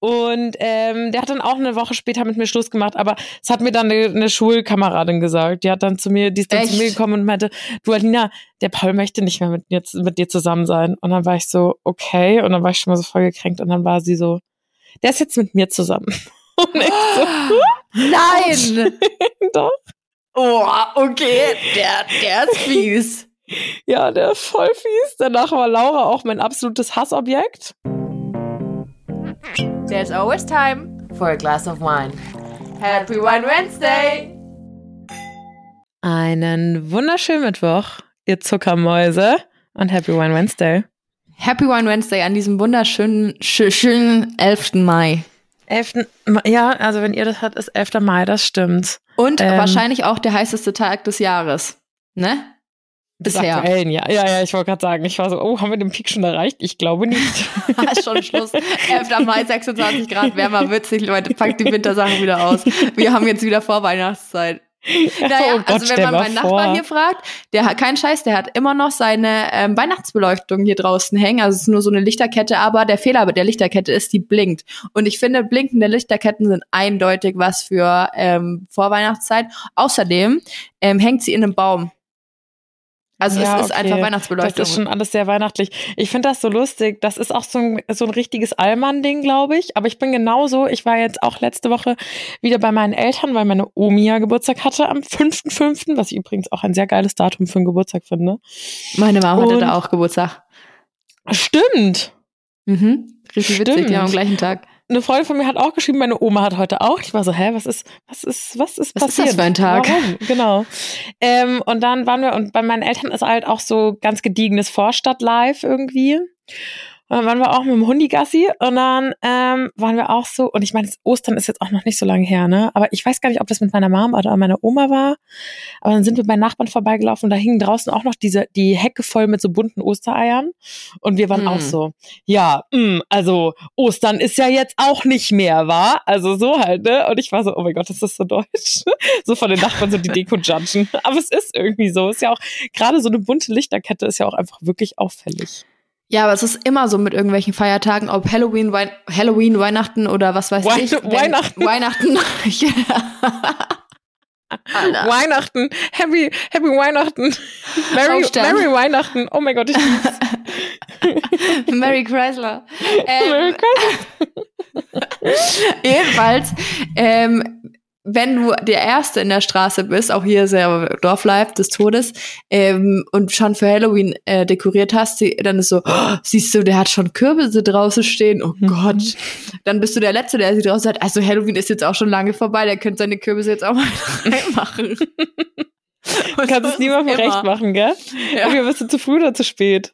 Und ähm, der hat dann auch eine Woche später mit mir Schluss gemacht, aber es hat mir dann eine, eine Schulkameradin gesagt. Die hat dann zu mir, die ist dann Echt? zu mir gekommen und meinte, du Alina, der Paul möchte nicht mehr mit, mir, mit dir zusammen sein. Und dann war ich so, okay. Und dann war ich schon mal so voll gekränkt. Und dann war sie so, der ist jetzt mit mir zusammen. Und ich so, Nein! doch. Oh, okay, der, der ist fies. Ja, der ist voll fies. Danach war Laura auch mein absolutes Hassobjekt. There's always time for a glass of wine. Happy Wine Wednesday! Einen wunderschönen Mittwoch, ihr Zuckermäuse. Und Happy Wine Wednesday. Happy Wine Wednesday an diesem wunderschönen, schö- schönen 11. Mai. 11. Ma- Ja, also wenn ihr das habt, ist 11. Mai, das stimmt. Und Ähm. wahrscheinlich auch der heißeste Tag des Jahres. Ne? Bisher. aktuellen, ja. Ja, ja, ich wollte gerade sagen, ich war so, oh, haben wir den Peak schon erreicht? Ich glaube nicht. ist schon Schluss. 11. Mai, 26 Grad wärmer, witzig, Leute. Packt die Wintersachen wieder aus. Wir haben jetzt wieder Vorweihnachtszeit. Naja, oh Gott, also wenn man meinen vor. Nachbarn hier fragt, der hat keinen Scheiß, der hat immer noch seine ähm, Weihnachtsbeleuchtung hier draußen hängen. Also es ist nur so eine Lichterkette, aber der Fehler bei der Lichterkette ist, die blinkt. Und ich finde, blinkende Lichterketten sind eindeutig was für ähm, Vorweihnachtszeit. Außerdem ähm, hängt sie in einem Baum. Also Ja, es ist okay. einfach Weihnachtsbeleuchtung. Das ist schon alles sehr weihnachtlich. Ich finde das so lustig. Das ist auch so ein, so ein richtiges Allmann-Ding, glaube ich. Aber ich bin genauso. Ich war jetzt auch letzte Woche wieder bei meinen Eltern, weil meine Omi ja Geburtstag hatte am 5.5., was ich übrigens auch ein sehr geiles Datum für einen Geburtstag finde. Meine Mama hatte da auch Geburtstag. Stimmt. Mhm. Richtig witzig, Stimmt. haben am gleichen Tag. Eine Freundin von mir hat auch geschrieben, meine Oma hat heute auch. Ich war so, hä, was ist, was ist, was ist Was ist passiert? das für ein Tag? Warum? Genau. Ähm, und dann waren wir, und bei meinen Eltern ist halt auch so ganz gediegenes Vorstadt-Live irgendwie. Und dann waren wir auch mit dem Hundigassi und dann ähm, waren wir auch so, und ich meine, Ostern ist jetzt auch noch nicht so lange her, ne? Aber ich weiß gar nicht, ob das mit meiner Mom oder meiner Oma war. Aber dann sind wir bei Nachbarn vorbeigelaufen und da hingen draußen auch noch diese, die Hecke voll mit so bunten Ostereiern. Und wir waren Hm. auch so, ja, mh, also Ostern ist ja jetzt auch nicht mehr, war? Also so halt, ne? Und ich war so, oh mein Gott, das ist so deutsch. so von den Nachbarn so die Deko judgen. Aber es ist irgendwie so. Ist ja auch, gerade so eine bunte Lichterkette ist ja auch einfach wirklich auffällig. Ja, aber es ist immer so mit irgendwelchen Feiertagen, ob Halloween, Wein Halloween, Weihnachten oder was weiß Wein- ich. Wenn- Weihnachten. Weihnachten. Alter. Weihnachten, Happy, Happy Weihnachten, Merry. Merry Weihnachten. Oh mein Gott, ich. Mary Chrysler. Merry Ähm, Christmas. jedenfalls, ähm, wenn du der Erste in der Straße bist, auch hier sehr Dorflife des Todes, ähm, und schon für Halloween äh, dekoriert hast, dann ist so, oh, siehst du, der hat schon Kürbisse draußen stehen, oh Mhm. Gott. Dann bist du der Letzte, der sie draußen hat, also Halloween ist jetzt auch schon lange vorbei, der könnte seine Kürbisse jetzt auch mal reinmachen. Du kannst es niemandem recht machen, gell? Ja. Irgendwie bist du zu früh oder zu spät.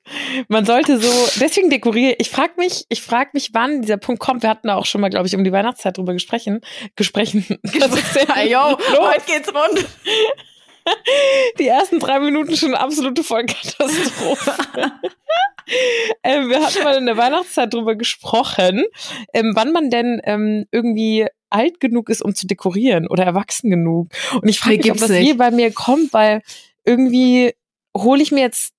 Man sollte so, deswegen dekoriere ich. frag mich, ich frag mich, wann dieser Punkt kommt. Wir hatten da auch schon mal, glaube ich, um die Weihnachtszeit drüber gesprochen. Gesprechen. Was ist denn Yo, heute geht's rund. Die ersten drei Minuten schon absolute Vollkatastrophe. ähm, wir hatten mal in der Weihnachtszeit drüber gesprochen, ähm, wann man denn ähm, irgendwie alt genug ist, um zu dekorieren oder erwachsen genug. Und ich frage mich, ob das nicht. je bei mir kommt, weil irgendwie hole ich mir jetzt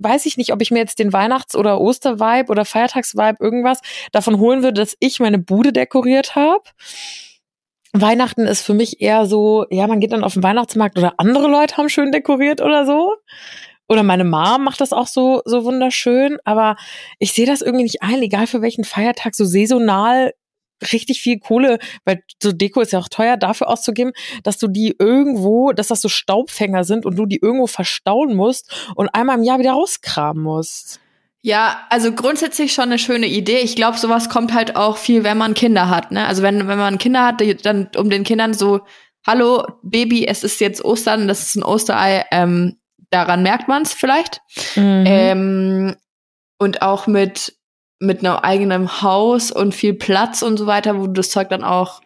weiß ich nicht, ob ich mir jetzt den Weihnachts- oder Ostervibe oder Feiertagsvibe irgendwas davon holen würde, dass ich meine Bude dekoriert habe. Weihnachten ist für mich eher so, ja, man geht dann auf den Weihnachtsmarkt oder andere Leute haben schön dekoriert oder so. Oder meine Mom macht das auch so, so wunderschön. Aber ich sehe das irgendwie nicht ein, egal für welchen Feiertag, so saisonal richtig viel Kohle, weil so Deko ist ja auch teuer, dafür auszugeben, dass du die irgendwo, dass das so Staubfänger sind und du die irgendwo verstauen musst und einmal im Jahr wieder rauskramen musst. Ja, also grundsätzlich schon eine schöne Idee. Ich glaube, sowas kommt halt auch viel, wenn man Kinder hat. Ne? Also wenn, wenn man Kinder hat, dann um den Kindern so, hallo Baby, es ist jetzt Ostern, das ist ein Osterei, ähm, daran merkt man es vielleicht. Mhm. Ähm, und auch mit, mit einem eigenen Haus und viel Platz und so weiter, wo du das Zeug dann auch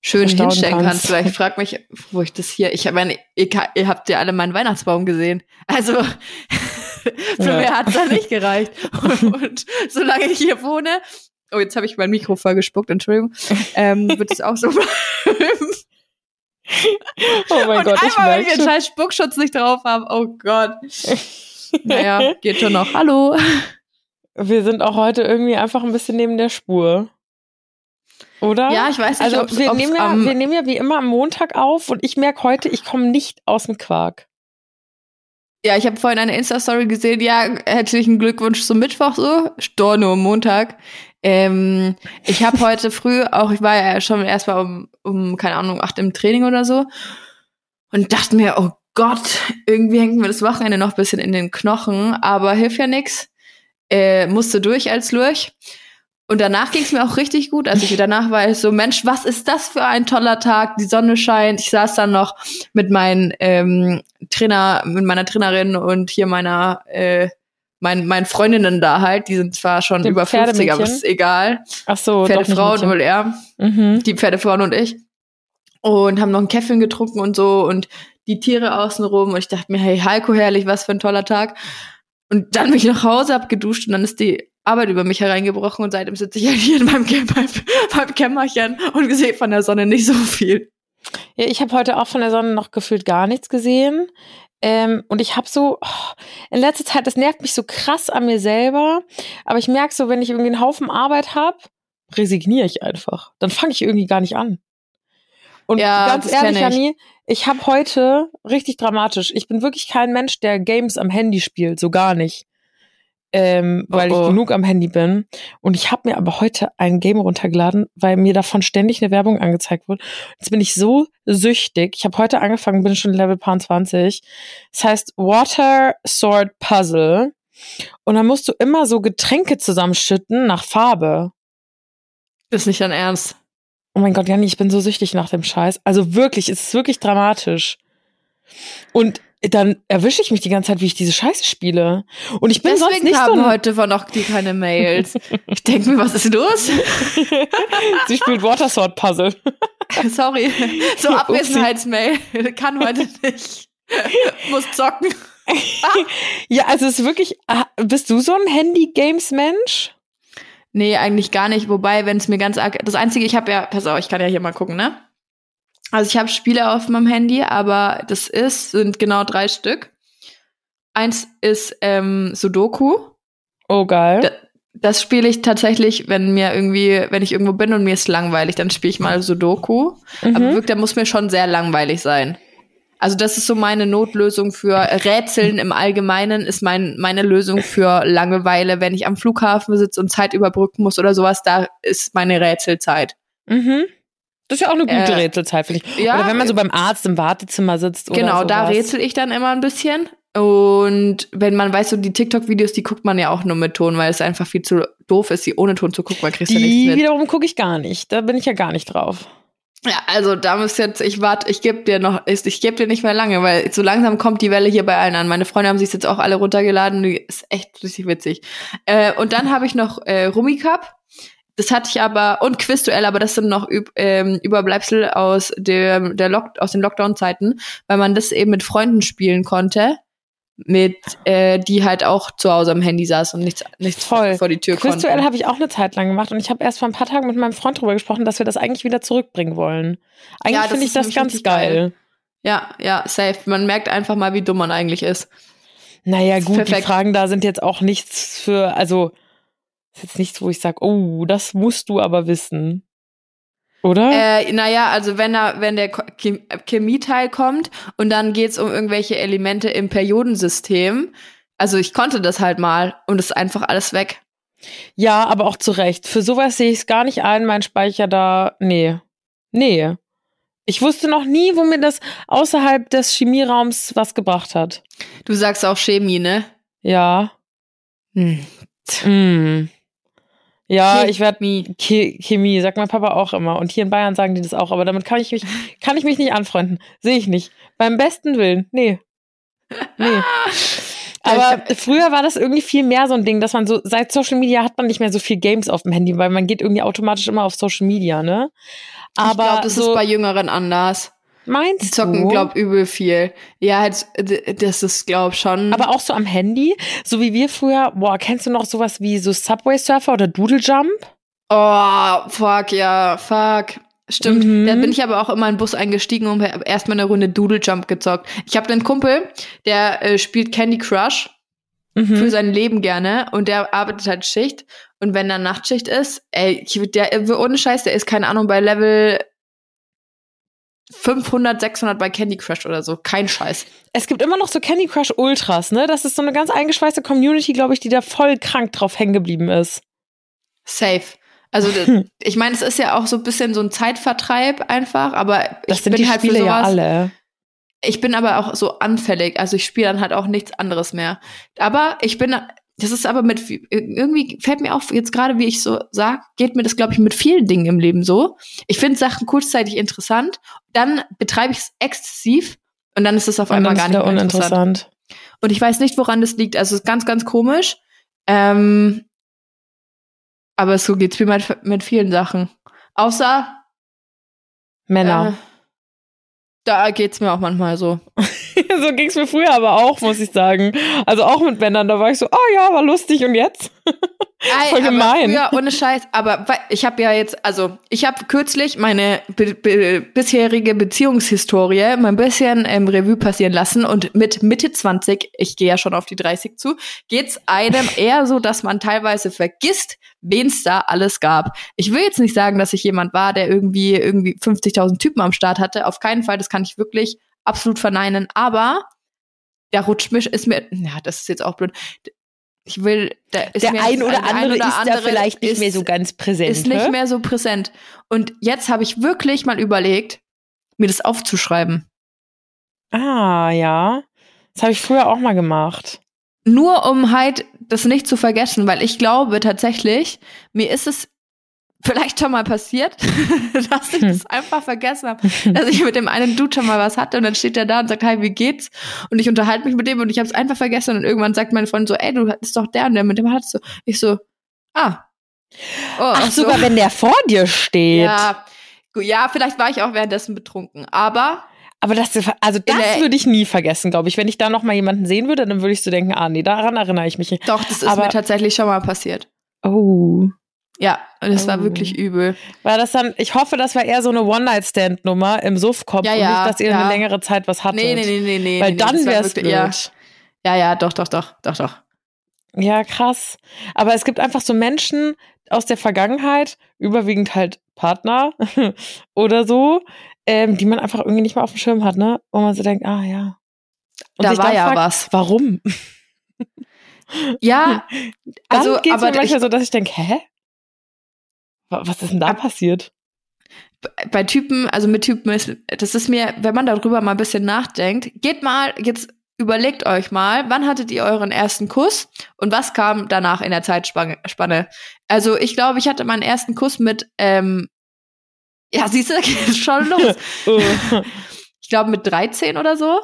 schön Verstauen hinstellen kannst. kannst. Weil ich frage mich, wo ich das hier, ich meine, ihr, ihr habt ja alle meinen Weihnachtsbaum gesehen. Also für Ja. mehr hat's da nicht gereicht. Und, und solange ich hier wohne, oh, jetzt habe ich mein Mikro voll gespuckt, Entschuldigung, ähm, wird es auch so bleiben. oh mein und Gott, ich einmal, wenn wir scheiß Spuckschutz nicht drauf haben, oh Gott. Naja, geht schon noch. Hallo. Wir sind auch heute irgendwie einfach ein bisschen neben der Spur. Oder? Ja, ich weiß nicht, also ob's- wir, ob's nehmen ja, am- wir nehmen ja wie immer am Montag auf und ich merke heute, ich komme nicht aus dem Quark. Ja, ich habe vorhin eine Insta-Story gesehen. Ja, herzlichen Glückwunsch zum Mittwoch so. Storno am Montag. Ähm, ich habe heute früh auch, ich war ja schon erstmal um, um, keine Ahnung, acht im Training oder so und dachte mir, oh Gott, irgendwie hängt mir das Wochenende noch ein bisschen in den Knochen, aber hilft ja nix. Äh, musste durch als Lurch. Und danach ging es mir auch richtig gut. Als ich danach war ich so, Mensch, was ist das für ein toller Tag? Die Sonne scheint. Ich saß dann noch mit meinen ähm, Trainer, mit meiner Trainerin und hier meiner, äh, mein, meinen Freundinnen da halt. Die sind zwar schon Dem über 50, aber ist egal. Ach so, Pferdefrauen wohl eher. Mhm. Die Pferdefrauen und ich. Und haben noch einen Käffchen getrunken und so und die Tiere außenrum. Und ich dachte mir, hey, Heiko, herrlich, was für ein toller Tag. Und dann bin ich nach Hause, hab geduscht und dann ist die Arbeit über mich hereingebrochen und seitdem sitze ich halt hier in meinem, beim, beim Kämmerchen und sehe von der Sonne nicht so viel. Ja, ich habe heute auch von der Sonne noch gefühlt gar nichts gesehen. Ähm, und ich habe so, oh, in letzter Zeit, das nervt mich so krass an mir selber. Aber ich merke so, wenn ich irgendwie einen Haufen Arbeit habe, resigniere ich einfach. Dann fange ich irgendwie gar nicht an. Und Ja, ganz ehrlich, kenn ich. Habe heute richtig dramatisch. Ich bin wirklich kein Mensch, der Games am Handy spielt, so gar nicht. Ähm, weil Oh, oh. ich genug am Handy bin. Und ich habe mir aber heute ein Game runtergeladen, weil mir davon ständig eine Werbung angezeigt wurde. Jetzt bin ich so süchtig. Ich habe heute angefangen, bin schon Level Paar 20. Das heißt Water Sword Puzzle. Und dann musst du immer so Getränke zusammenschütten nach Farbe. Ist nicht dein Ernst. Oh mein Gott, Janni, ich bin so süchtig nach dem Scheiß. Also wirklich, es ist wirklich dramatisch. Und dann erwische ich mich die ganze Zeit, wie ich diese Scheiße spiele. Und ich bin sonst Deswegen nicht so haben ein heute von auch die keine Mails. ich denke mir, was ist los? Sie spielt Water Sword Puzzle. Sorry. So. Abwesenheitsmail. Kann heute nicht. Muss zocken. Ja, also es ist wirklich, ah, bist du so ein Handy-Games-Mensch? Nee, eigentlich gar nicht. Wobei, wenn es mir ganz arg. Das Einzige, ich habe ja, pass auf, ich kann ja hier mal gucken, ne? Also ich habe Spiele auf meinem Handy, aber das ist, sind genau drei Stück. Eins ist ähm, Sudoku. Oh, geil. Da- Das spiele ich tatsächlich, wenn mir irgendwie, wenn ich irgendwo bin und mir ist langweilig, dann spiele ich mal Sudoku. Aber Mhm. wirklich, der muss mir schon sehr langweilig sein. Also das ist so meine Notlösung für Rätseln im Allgemeinen, ist mein, meine Lösung für Langeweile. Wenn ich am Flughafen sitze und Zeit überbrücken muss oder sowas, da ist meine Rätselzeit. Mhm. Das ist ja auch eine gute Äh, Rätselzeit, finde ich. ja, oder wenn man so beim Arzt im Wartezimmer sitzt oder Genau, da sowas. rätsel ich dann immer ein bisschen. Und wenn man weiß, so die TikTok-Videos, die guckt man ja auch nur mit Ton, weil es einfach viel zu doof ist, die ohne Ton zu gucken, weil kriegst du ja nichts Die mit. wiederum gucke ich gar nicht. Da bin ich ja gar nicht drauf. Ja, also da müsst jetzt, ich warte, ich gebe dir noch, ich, ich gebe dir nicht mehr lange, weil so langsam kommt die Welle hier bei allen an. Meine Freunde haben sich jetzt auch alle runtergeladen, die ist echt richtig witzig. Äh, und dann habe ich noch äh, Rummicup. Das hatte ich aber, und Quizduell, aber das sind noch Üb, ähm, Überbleibsel aus, dem, der Lock, aus den Lockdown-Zeiten, weil man das eben mit Freunden spielen konnte, mit äh, die halt auch zu Hause am Handy saß und nichts, nichts Voll. vor die Tür Quizduell konnten. habe ich auch eine Zeit lang gemacht und ich habe erst vor ein paar Tagen mit meinem Freund drüber gesprochen, dass wir das eigentlich wieder zurückbringen wollen. Eigentlich Ja, finde ich das ganz geil. geil. Ja, ja, safe. Man merkt einfach mal, wie dumm man eigentlich ist. Naja, gut, die perfekt. Fragen da sind jetzt auch nichts für, also ist jetzt nichts, wo ich sage, oh, das musst du aber wissen. Oder? Äh, naja, also wenn er, wenn der Chem- Chemieteil kommt und dann geht's um irgendwelche Elemente im Periodensystem. Also ich konnte das halt mal und es ist einfach alles weg. Ja, aber auch zu Recht. Für sowas sehe ich es gar nicht ein, mein Speicher da. Nee. Nee. Ich wusste noch nie, wo mir das außerhalb des Chemieraums was gebracht hat. Du sagst auch Chemie, ne? Ja. Hm. Mm. Ja, ich werde Chemie. Che Chemie, sagt mein Papa auch immer. Und hier in Bayern sagen die das auch, aber damit kann ich mich, kann ich mich nicht anfreunden. Sehe ich nicht. Beim besten Willen. Nee. Nee. Aber früher war das irgendwie viel mehr so ein Ding, dass man so, seit Social Media hat man nicht mehr so viel Games auf dem Handy, weil man geht irgendwie automatisch immer auf Social Media, ne? Aber ich glaube, das so, ist bei Jüngeren anders. Meinst Die zocken, du? glaub, übel viel. Ja, halt, das ist, glaub schon. aber auch so am Handy, so wie wir früher, boah, kennst du noch sowas wie so Subway Surfer oder Doodle Jump? Oh, fuck, ja, fuck. Stimmt. Mhm. Da bin ich aber auch immer in den Bus eingestiegen und hab erstmal eine Runde Doodle Jump gezockt. Ich habe einen Kumpel, der äh, spielt Candy Crush. Mhm. für sein Leben gerne und der arbeitet halt Schicht und wenn dann Nachtschicht ist, ey, der ohne Scheiß, der ist keine Ahnung bei Level 500, 600 bei Candy Crush oder so, kein Scheiß. Es gibt immer noch so Candy Crush Ultras, ne? Das ist so eine ganz eingeschweißte Community, glaube ich, die da voll krank drauf hängen geblieben ist. Safe. Also ich meine, es ist ja auch so ein bisschen so ein Zeitvertreib einfach, aber Das ich sind bin die halt Spiele für ja sowas. alle. Ich bin aber auch so anfällig, also ich spiele dann halt auch nichts anderes mehr. Aber ich bin, das ist aber mit irgendwie fällt mir auf jetzt gerade, wie ich so sag, geht mir das glaube ich mit vielen Dingen im Leben so. Ich finde Sachen kurzzeitig interessant, dann betreibe ich es exzessiv und dann ist es auf Und einmal gar nicht mehr interessant. uninteressant. Und ich weiß nicht, woran das liegt. Also es ist ganz, ganz komisch. Ähm, aber so geht's mir mit, mit vielen Sachen. Außer Männer. Da geht's mir auch manchmal so. so ging's mir früher aber auch, muss ich sagen. Also auch mit Männern, da war ich so, oh ja, war lustig und jetzt? Ey, Voll gemein. Früher, ohne Scheiß. Aber ich habe ja jetzt, also ich habe kürzlich meine be be bisherige Beziehungshistorie mal ein bisschen im Revue passieren lassen und mit Mitte 20, ich gehe ja schon auf die 30 zu, geht's einem eher so, dass man teilweise vergisst, wen's da alles gab. Ich will jetzt nicht sagen, dass ich jemand war, der irgendwie irgendwie 50.000 Typen am Start hatte. Auf keinen Fall, das kann ich wirklich absolut verneinen. Aber da rutscht mich, ist mir, ja, das ist jetzt auch blöd. Ich will, da ist Der mir ein oder ein andere ist da vielleicht nicht ist- mehr so ganz präsent. ist nicht ne? mehr so präsent. Und jetzt habe ich wirklich mal überlegt, mir das aufzuschreiben. Ah, ja. Das habe ich früher auch mal gemacht. Nur um halt das nicht zu vergessen, weil ich glaube tatsächlich, mir ist es vielleicht schon mal passiert, dass ich Hm. das einfach vergessen habe, dass ich mit dem einen Dude schon mal was hatte und dann steht der da und sagt, hi, wie geht's? Und ich unterhalte mich mit dem und ich habe es einfach vergessen und irgendwann sagt meine Freundin so, ey, du bist doch der und der, mit dem hattest du. Ich so, ah. Oh, Ach, so. sogar wenn der vor dir steht. Ja, ja, vielleicht war ich auch währenddessen betrunken, aber Aber das, also das würde ich nie vergessen, glaube ich. Wenn ich da noch mal jemanden sehen würde, dann würde ich so denken, ah nee, daran erinnere ich mich. nicht. doch, das ist Aber- mir tatsächlich schon mal passiert. Oh. Ja, und es war wirklich übel. War das dann, ich hoffe, das war eher so eine One-Night-Stand-Nummer im Suffkopf Ja, und ja, nicht, dass ihr ja. eine längere Zeit was hattet. Nee, nee, nee, nee, nee. Weil nee, dann das wirklich- blöd. Ja, ja, ja, doch, doch, doch, doch, doch. Ja, krass. Aber es gibt einfach so Menschen aus der Vergangenheit, überwiegend halt Partner oder so, ähm, die man einfach irgendwie nicht mehr auf dem Schirm hat, ne? Wo man so denkt, ah ja. Und Da sich war dann ja fragt, was. Warum? Ja, Dann also, geht's aber mir manchmal ich- so, dass ich denke, hä? Wa- Was ist denn da passiert? bei Typen, also mit Typen ist, das ist mir, wenn man darüber mal ein bisschen nachdenkt, geht mal, jetzt überlegt euch mal, wann hattet ihr euren ersten Kuss und was kam danach in der Zeitspanne? Spanne? Also ich glaube, ich hatte meinen ersten Kuss mit, ähm, ja, siehst du, geht schon los. Oh. ich glaube mit 13 oder so.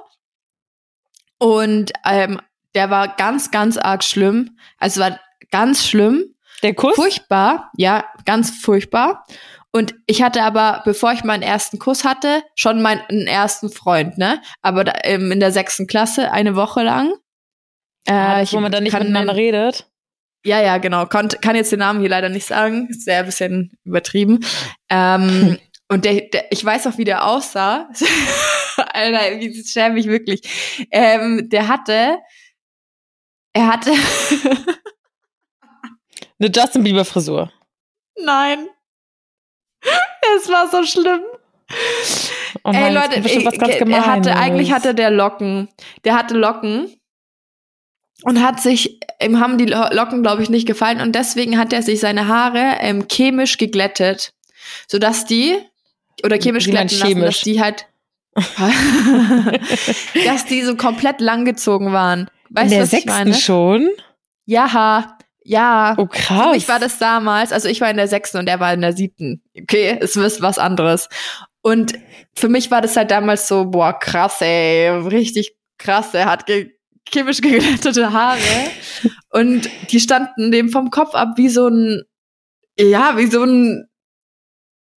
Und ähm, der war ganz, ganz arg schlimm. Also es war ganz schlimm. Der Kuss? Furchtbar, ja, ganz furchtbar. Und ich hatte aber, bevor ich meinen ersten Kuss hatte, schon meinen ersten Freund, ne? Aber da, ähm, in der sechsten Klasse, eine Woche lang. Äh, Ah, das, wo man dann nicht miteinander den- redet. Ja, ja, genau. Konnt, kann jetzt den Namen hier leider nicht sagen. Ist sehr ein bisschen übertrieben. Ähm, und der, der, ich weiß auch, wie der aussah. Alter, wie schäme ich wirklich. Ähm, der hatte, er hatte, Eine Justin Bieber Frisur. nein. Es war so schlimm. Oh Ey nein, das Leute, was ich- er hatte eigentlich hatte der Locken. Der hatte Locken und hat sich ihm haben die Lo- Locken glaube ich nicht gefallen und deswegen hat er sich seine Haare ähm, chemisch geglättet, so dass die oder chemisch Wie glätten lassen, dass die halt dass die so komplett langgezogen waren. Weißt du, was ich sechsten meine? schon? Ja, ja. Oh Für krass. mich war das damals, also ich war in der sechsten und er war in der siebten. Okay, es ist was anderes. Und für mich war das halt damals so, boah, krass, ey, richtig krass. Er hat ge chemisch geglättete Haare und die standen dem vom Kopf ab wie so ein, ja, wie so ein,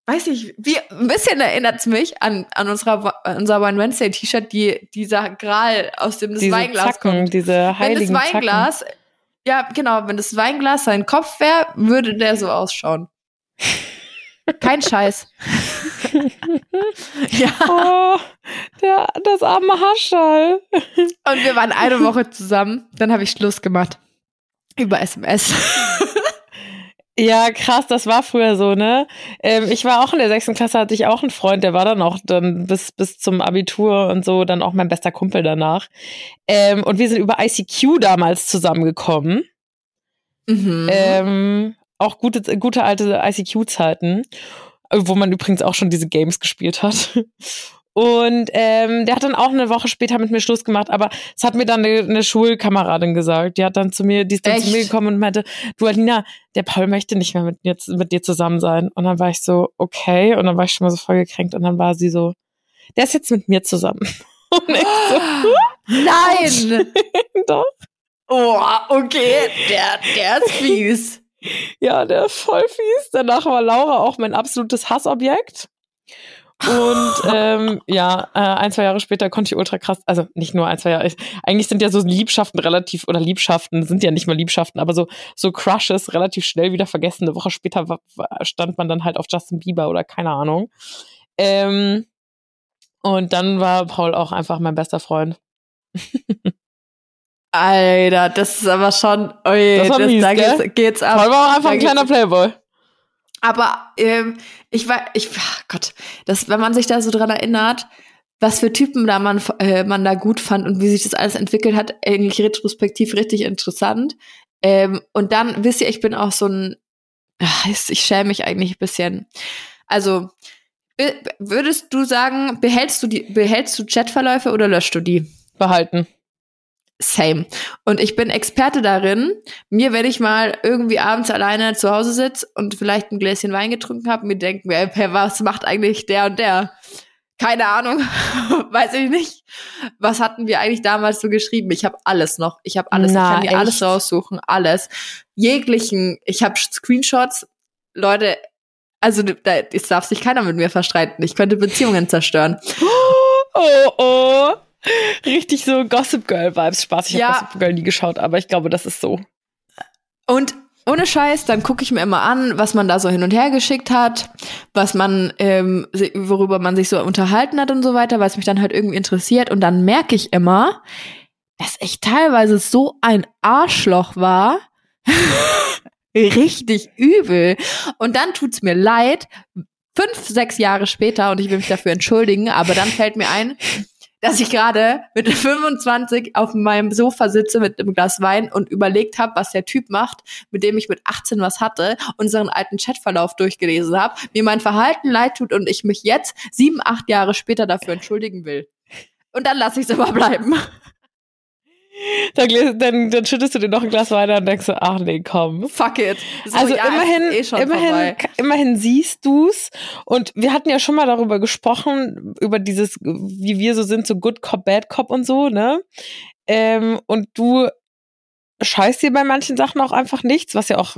weiß ich, wie, ein bisschen erinnert's mich an, an unserer, unser One Wednesday T-Shirt, die, dieser Gral, aus dem das diese Weinglas Zacken, kommt. diese Wenn heiligen das Weinglas, ja, genau, wenn das Weinglas sein Kopf wäre, würde der so ausschauen. Kein Scheiß. ja. Oh, der, das arme Haschall. Und wir waren eine Woche zusammen. Dann habe ich Schluss gemacht. Über SMS. Ja, krass, das war früher so, ne? Ähm, ich war auch in der sechsten Klasse, hatte ich auch einen Freund, der war dann auch dann bis, bis zum Abitur und so, dann auch mein bester Kumpel danach. Ähm, und wir sind über ICQ damals zusammengekommen. Mhm. Ähm, auch gute, gute alte ICQ-Zeiten, wo man übrigens auch schon diese Games gespielt hat. Und ähm, der hat dann auch eine Woche später mit mir Schluss gemacht, aber es hat mir dann eine, eine Schulkameradin gesagt. Die hat dann zu mir, die ist dann Echt? zu mir gekommen und meinte, du Alina, der Paul möchte nicht mehr mit, jetzt, mit dir zusammen sein. Und dann war ich so, okay. Und dann war ich schon mal so voll gekränkt und dann war sie so, der ist jetzt mit mir zusammen. Und ich so, Nein! Doch. Oh, okay, der, der ist fies. Ja, der ist voll fies. Danach war Laura auch mein absolutes Hassobjekt. Und ähm, ja, äh, ein, zwei Jahre später konnte ich ultra krass, also nicht nur ein, zwei Jahre, eigentlich sind ja so Liebschaften relativ, oder Liebschaften sind ja nicht mal Liebschaften, aber so, so Crushes relativ schnell wieder vergessen. Eine Woche später stand man dann halt auf Justin Bieber oder keine Ahnung. Ähm, und dann war Paul auch einfach mein bester Freund. Alter, das ist aber schon, oi, das, das mies, da geht's, geht's ab. Paul war auch einfach ein kleiner Playboy. Aber ähm, ich war, ich, ach Gott, das, wenn man sich da so dran erinnert, was für Typen da man, äh, man da gut fand und wie sich das alles entwickelt hat, eigentlich retrospektiv richtig interessant. Ähm, und dann, wisst ihr, ich bin auch so ein, ach, ich schäme mich eigentlich ein bisschen. Also, würdest du sagen, behältst du die, behältst du Chatverläufe oder löschst du die? Behalten. Same. Und ich bin Experte darin, mir, wenn ich mal irgendwie abends alleine zu Hause sitze und vielleicht ein Gläschen Wein getrunken habe, mir denken, ey, was macht eigentlich der und der? Keine Ahnung, weiß ich nicht. Was hatten wir eigentlich damals so geschrieben? Ich habe alles noch. Ich habe alles. Na, ich kann mir echt? alles raussuchen, alles. Jeglichen. Ich habe Screenshots. Leute, also da, es darf sich keiner mit mir verstreiten. Ich könnte Beziehungen zerstören. Oh, oh. Richtig so Gossip Girl Vibes. Spaß, ich ja. habe Gossip Girl nie geschaut, aber ich glaube, das ist so. Und ohne Scheiß, dann gucke ich mir immer an, was man da so hin und her geschickt hat, was man, ähm, worüber man sich so unterhalten hat und so weiter, weil es mich dann halt irgendwie interessiert. Und dann merke ich immer, dass ich teilweise so ein Arschloch war. Richtig übel. Und dann tut's mir leid, fünf, sechs Jahre später, und ich will mich dafür entschuldigen, aber dann fällt mir ein, dass ich gerade mit 25 auf meinem Sofa sitze mit einem Glas Wein und überlegt habe, was der Typ macht, mit dem ich mit 18 was hatte, unseren alten Chatverlauf durchgelesen habe, mir mein Verhalten leid tut und ich mich jetzt sieben, acht Jahre später dafür entschuldigen will. Und dann lasse ich es immer bleiben. Dann, dann, dann, schüttest du dir noch ein Glas Wein und denkst so, ach nee, komm. Fuck it. So, also ja, immerhin, eh immerhin, immerhin siehst du's. Und wir hatten ja schon mal darüber gesprochen, über dieses, wie wir so sind, so Good Cop, Bad Cop und so, ne? Ähm, und du scheißt dir bei manchen Sachen auch einfach nichts, was ja auch,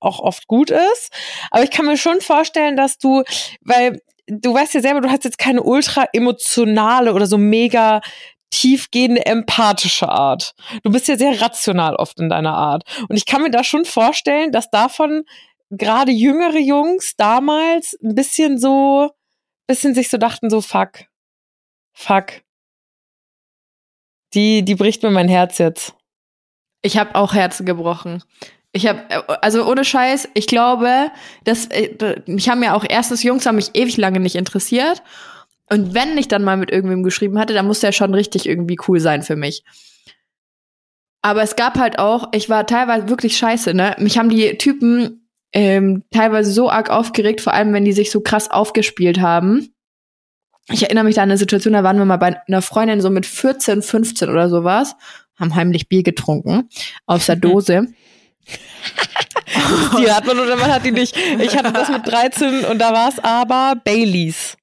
auch oft gut ist. Aber ich kann mir schon vorstellen, dass du, weil du weißt ja selber, du hast jetzt keine ultra emotionale oder so mega tiefgehende empathische Art. Du bist ja sehr rational oft in deiner Art. Und ich kann mir da schon vorstellen, dass davon gerade jüngere Jungs damals ein bisschen so, bisschen sich so dachten, so fuck, fuck. Die, die bricht mir mein Herz jetzt. Ich habe auch Herzen gebrochen. Ich habe, also ohne Scheiß, ich glaube, dass äh, mich haben ja auch erstens Jungs haben mich ewig lange nicht interessiert und wenn ich dann mal mit irgendwem geschrieben hatte, dann musste er schon richtig irgendwie cool sein für mich. Aber es gab halt auch, ich war teilweise wirklich scheiße, ne? Mich haben die Typen ähm, teilweise so arg aufgeregt, vor allem wenn die sich so krass aufgespielt haben. Ich erinnere mich da an eine Situation, da waren wir mal bei einer Freundin so mit 14, 15 oder sowas, haben heimlich Bier getrunken aus der Dose. die hat man oder man hat die nicht. Ich hatte das mit 13 und da war es aber Baileys.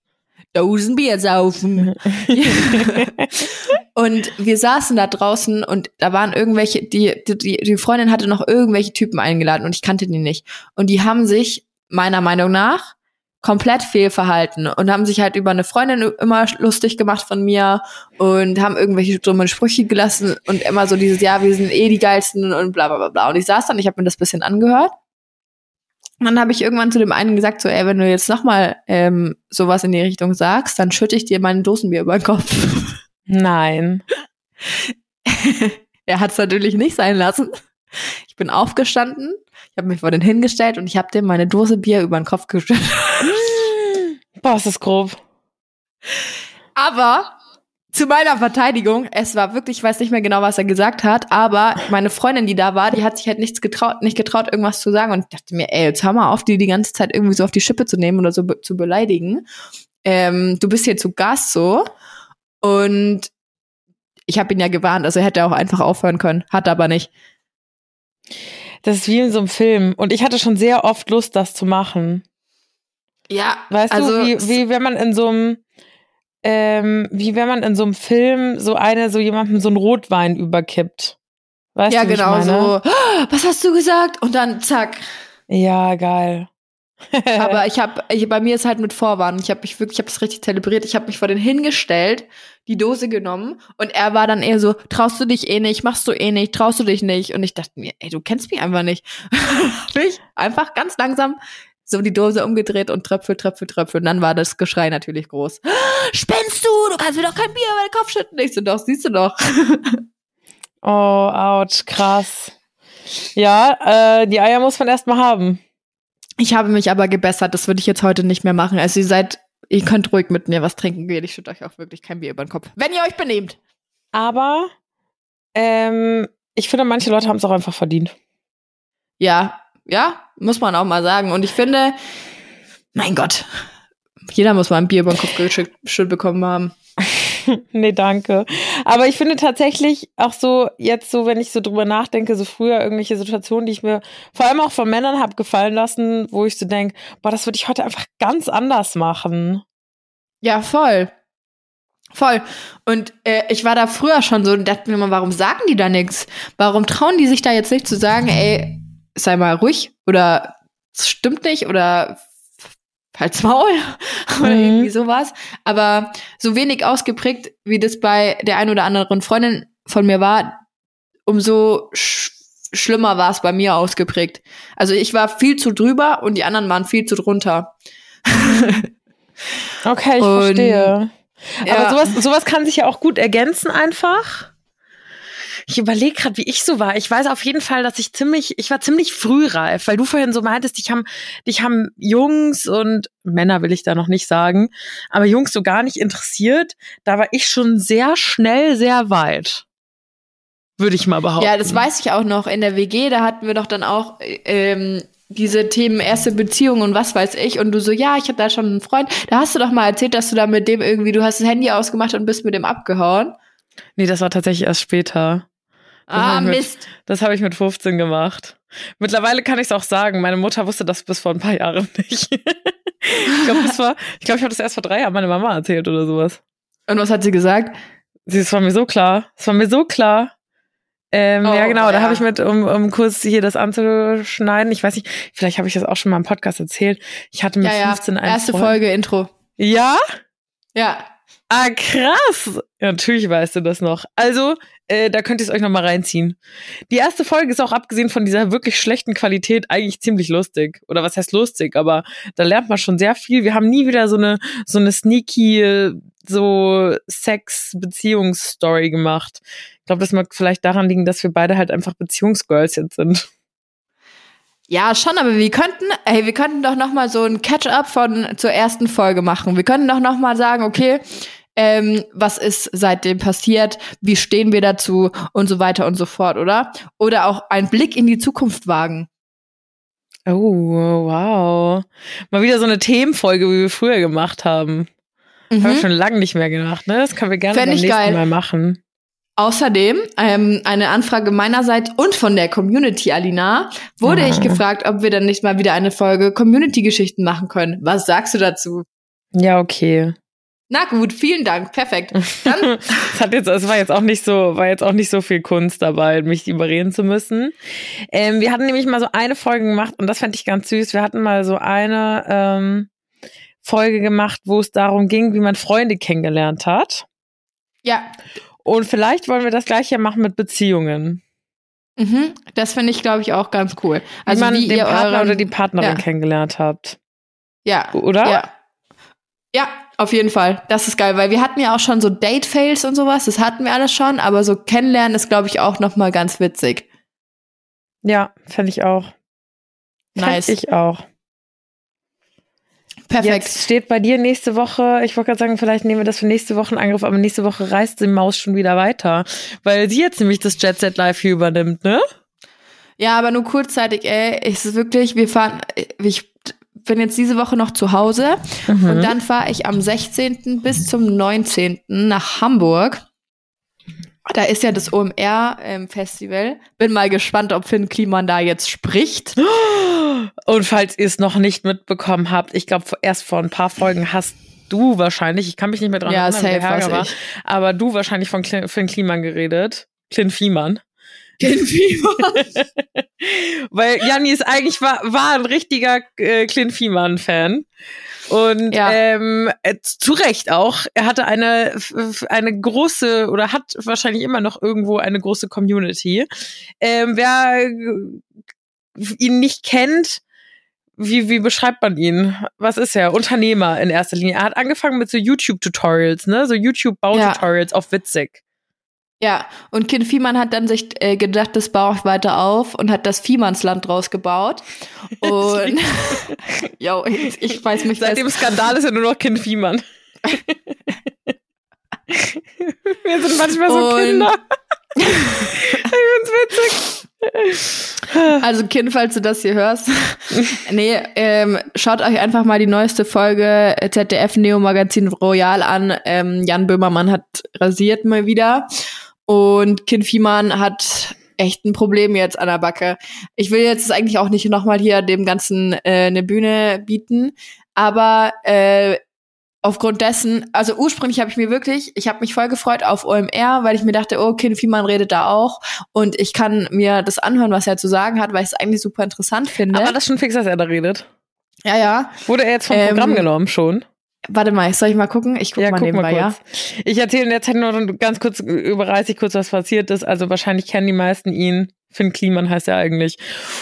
Dosenbier saufen. und wir saßen da draußen und da waren irgendwelche, die, die, die Freundin hatte noch irgendwelche Typen eingeladen und ich kannte die nicht. Und die haben sich, meiner Meinung nach, komplett fehlverhalten und haben sich halt über eine Freundin immer lustig gemacht von mir und haben irgendwelche dummen Sprüche gelassen und immer so dieses, ja, wir sind eh die geilsten und bla bla bla bla. Und ich saß dann, ich habe mir das bisschen angehört Und dann habe ich irgendwann zu dem einen gesagt, so, ey, wenn du jetzt nochmal ähm, sowas in die Richtung sagst, dann schütte ich dir meine Dosenbier über den Kopf. Nein. er hat es natürlich nicht sein lassen. Ich bin aufgestanden, ich habe mich vor den hingestellt und ich habe dem meine Dose Bier über den Kopf geschüttet. Boah, ist das grob. Aber zu meiner Verteidigung, es war wirklich, ich weiß nicht mehr genau, was er gesagt hat, aber meine Freundin, die da war, die hat sich halt nichts getraut, nicht getraut, irgendwas zu sagen und ich dachte mir, ey, jetzt hör mal auf, die die ganze Zeit irgendwie so auf die Schippe zu nehmen oder so be zu beleidigen. Ähm, du bist hier zu Gast so und ich habe ihn ja gewarnt, also er hätte auch einfach aufhören können, hat aber nicht. Das ist wie in so einem Film und ich hatte schon sehr oft Lust, das zu machen. Ja, Weißt also, du, wie, wie wenn man in so einem, ähm, wie wenn man in so einem Film so eine, so jemandem so einen Rotwein überkippt. Weißt ja du, genau so. "Ah, Was hast du gesagt? Und dann zack. Ja, geil. Aber ich habe, bei mir ist halt mit Vorwarnung. Ich habe mich wirklich, ich habe es richtig zelebriert. Ich habe mich vor den hingestellt, die Dose genommen und er war dann eher so, traust du dich eh nicht, machst du eh nicht, traust du dich nicht. Und ich dachte mir, ey, du kennst mich einfach nicht. Ich einfach ganz langsam so die Dose umgedreht und Tröpfel, Tröpfel, Tröpfel. Und dann war das Geschrei natürlich groß. Spinnst du? Du kannst mir doch kein Bier über den Kopf schütten. Ich so, doch, siehst du doch. oh, ouch, krass. Ja, äh, die Eier muss man erstmal haben. Ich habe mich aber gebessert. Das würde ich jetzt heute nicht mehr machen. Also ihr seid, ihr könnt ruhig mit mir was trinken gehen. Ich schütte euch auch wirklich kein Bier über den Kopf. Wenn ihr euch benehmt. Aber ähm, ich finde, manche Leute haben es auch einfach verdient. Ja, ja, muss man auch mal sagen. Und ich finde, mein Gott, jeder muss mal ein Bier über den Kopf geschüttet bekommen haben. nee, danke. Aber ich finde tatsächlich auch so, jetzt so, wenn ich so drüber nachdenke, so früher irgendwelche Situationen, die ich mir vor allem auch von Männern habe gefallen lassen, wo ich so denke, boah, das würde ich heute einfach ganz anders machen. Ja, voll. Voll. Und äh, ich war da früher schon so und dachte mir mal, warum sagen die da nichts? Warum trauen die sich da jetzt nicht zu sagen, ey, sei mal ruhig oder es stimmt nicht oder halt's Maul oder Mhm. irgendwie sowas. Aber so wenig ausgeprägt, wie das bei der ein oder anderen Freundin von mir war, umso sch schlimmer war es bei mir ausgeprägt. Also ich war viel zu drüber und die anderen waren viel zu drunter. Okay, ich Und- verstehe. Ja. Aber sowas, sowas kann sich ja auch gut ergänzen einfach. Ich überlege gerade, wie ich so war. Ich weiß auf jeden Fall, dass ich ziemlich, ich war ziemlich frühreif, weil du vorhin so meintest, dich haben, dich haben Jungs und Männer will ich da noch nicht sagen, aber Jungs so gar nicht interessiert. Da war ich schon sehr schnell sehr weit. Würde ich mal behaupten. Ja, das weiß ich auch noch. In der WG, da hatten wir doch dann auch ähm, diese Themen erste Beziehung und was weiß ich. Und du so, ja, ich hatte da schon einen Freund. Da hast du doch mal erzählt, dass du da mit dem irgendwie, du hast das Handy ausgemacht und bist mit dem abgehauen. Nee, das war tatsächlich erst später. Ah, mit- Mist. Das habe ich mit 15 gemacht. Mittlerweile kann ich es auch sagen. Meine Mutter wusste das bis vor ein paar Jahren nicht. ich glaube, war, ich habe das erst vor drei Jahren meiner Mama erzählt oder sowas. Und was hat sie gesagt? Sie, es war mir so klar. Es war mir so klar. Ähm, Oh, ja, genau, da ja. habe ich mit, um, um kurz hier das anzuschneiden. Ich weiß nicht, vielleicht habe ich das auch schon mal im Podcast erzählt. Ich hatte mit Ja, ja. 15 einen Erste Freund. Folge, Intro. Ja? Ja. Ah, krass. Ja, natürlich weißt du das noch. Also, äh, da könnt ihr es euch noch mal reinziehen. Die erste Folge ist auch abgesehen von dieser wirklich schlechten Qualität eigentlich ziemlich lustig. Oder was heißt lustig? Aber da lernt man schon sehr viel. Wir haben nie wieder so eine, so eine sneaky, äh, so Sex-Beziehungsstory gemacht. Ich glaube, das mag vielleicht daran liegen, dass wir beide halt einfach Beziehungsgirls jetzt sind. Ja, schon, aber wir könnten, ey, wir könnten doch noch mal so ein Catch-up von zur ersten Folge machen. Wir könnten doch noch mal sagen, okay, ähm, was ist seitdem passiert, wie stehen wir dazu und so weiter und so fort, oder? Oder auch einen Blick in die Zukunft wagen. Oh, wow. Mal wieder so eine Themenfolge, wie wir früher gemacht haben. Haben wir Mhm. schon lange nicht mehr gemacht, ne? Das können wir gerne Fänd beim nächsten geil. Mal machen. Außerdem ähm, eine Anfrage meinerseits und von der Community, Alina, wurde Ah. ich gefragt, ob wir dann nicht mal wieder eine Folge Community-Geschichten machen können. Was sagst du dazu? Ja, okay. Na gut, vielen Dank, perfekt. Dann Es hat jetzt, es war jetzt auch nicht so, war jetzt auch nicht so viel Kunst dabei, mich überreden zu müssen. Ähm, wir hatten nämlich mal so eine Folge gemacht und das fand ich ganz süß. Wir hatten mal so eine ähm, Folge gemacht, wo es darum ging, wie man Freunde kennengelernt hat. ja, Und vielleicht wollen wir das gleiche machen mit Beziehungen. Mhm, das finde ich, glaube ich, auch ganz cool. Also wie man wie den Partner euren, oder die Partnerin ja. kennengelernt habt. Ja. Oder? Ja. Ja, auf jeden Fall. Das ist geil, weil wir hatten ja auch schon so Date-Fails und sowas. Das hatten wir alles schon, aber so kennenlernen ist, glaube ich, auch noch mal ganz witzig. Ja, fände ich auch. Nice. Fänd ich auch. Perfekt. Jetzt steht bei dir nächste Woche, ich wollte gerade sagen, vielleicht nehmen wir das für nächste Woche in Angriff, aber nächste Woche reist die Maus schon wieder weiter, weil sie jetzt nämlich das Jet Set Live hier übernimmt, ne? Ja, aber nur kurzzeitig, ey. Es ist wirklich, wir fahren, ich bin jetzt diese Woche noch zu Hause Mhm. und dann fahre ich am 16. bis zum 19. nach Hamburg. Da ist ja das OMR-Festival. Bin mal gespannt, ob Finn Kliman da jetzt spricht. Und falls ihr es noch nicht mitbekommen habt, ich glaube, erst vor ein paar Folgen hast du wahrscheinlich, ich kann mich nicht mehr dran Ja, erinnern, wer safe war's war, aber du wahrscheinlich von Clin, Finn Kliman geredet. Clint Fiemann. Weil Janni ist eigentlich war, war ein richtiger äh, Clint Fiemann-Fan. Und Ja. ähm, äh, zu Recht auch. Er hatte eine, eine große oder hat wahrscheinlich immer noch irgendwo eine große Community. Ähm, wer äh, ihn nicht kennt, wie, wie beschreibt man ihn? Was ist er? Unternehmer in erster Linie. Er hat angefangen mit so YouTube-Tutorials, ne? So YouTube-Baututorials auf witzig. Ja, und Kind Fiemann hat dann sich äh, gedacht, das baue ich weiter auf und hat das Viehmannsland draus gebaut. Und jo, ich, ich weiß mich Seit dem Skandal ist er nur noch Kind Fiemann. Wir sind manchmal so Und- Kinder. ich find's witzig. Also Kind, falls du das hier hörst. nee, ähm, schaut euch einfach mal die neueste Folge ZDF Neo Magazin Royal an. Ähm, Jan Böhmermann hat rasiert mal wieder. Und Kind Fiemann hat echt ein Problem jetzt an der Backe. Ich will jetzt eigentlich auch nicht nochmal hier dem Ganzen äh, eine Bühne bieten, aber äh, aufgrund dessen, also ursprünglich habe ich mir wirklich, ich habe mich voll gefreut auf OMR, weil ich mir dachte, oh, Kind Fiemann redet da auch und ich kann mir das anhören, was er zu sagen hat, weil ich es eigentlich super interessant finde. Aber das ist schon fix, dass er da redet. ja, ja. Wurde er jetzt vom Ähm, Programm genommen schon? Warte mal, soll ich mal gucken? Ich guck Ja, mal guck mal nebenbei, kurz. Ich erzähle in der Zeit nur ganz kurz, überreiße ich kurz, was passiert ist. Also wahrscheinlich kennen die meisten ihn. Finn Kliman heißt er eigentlich.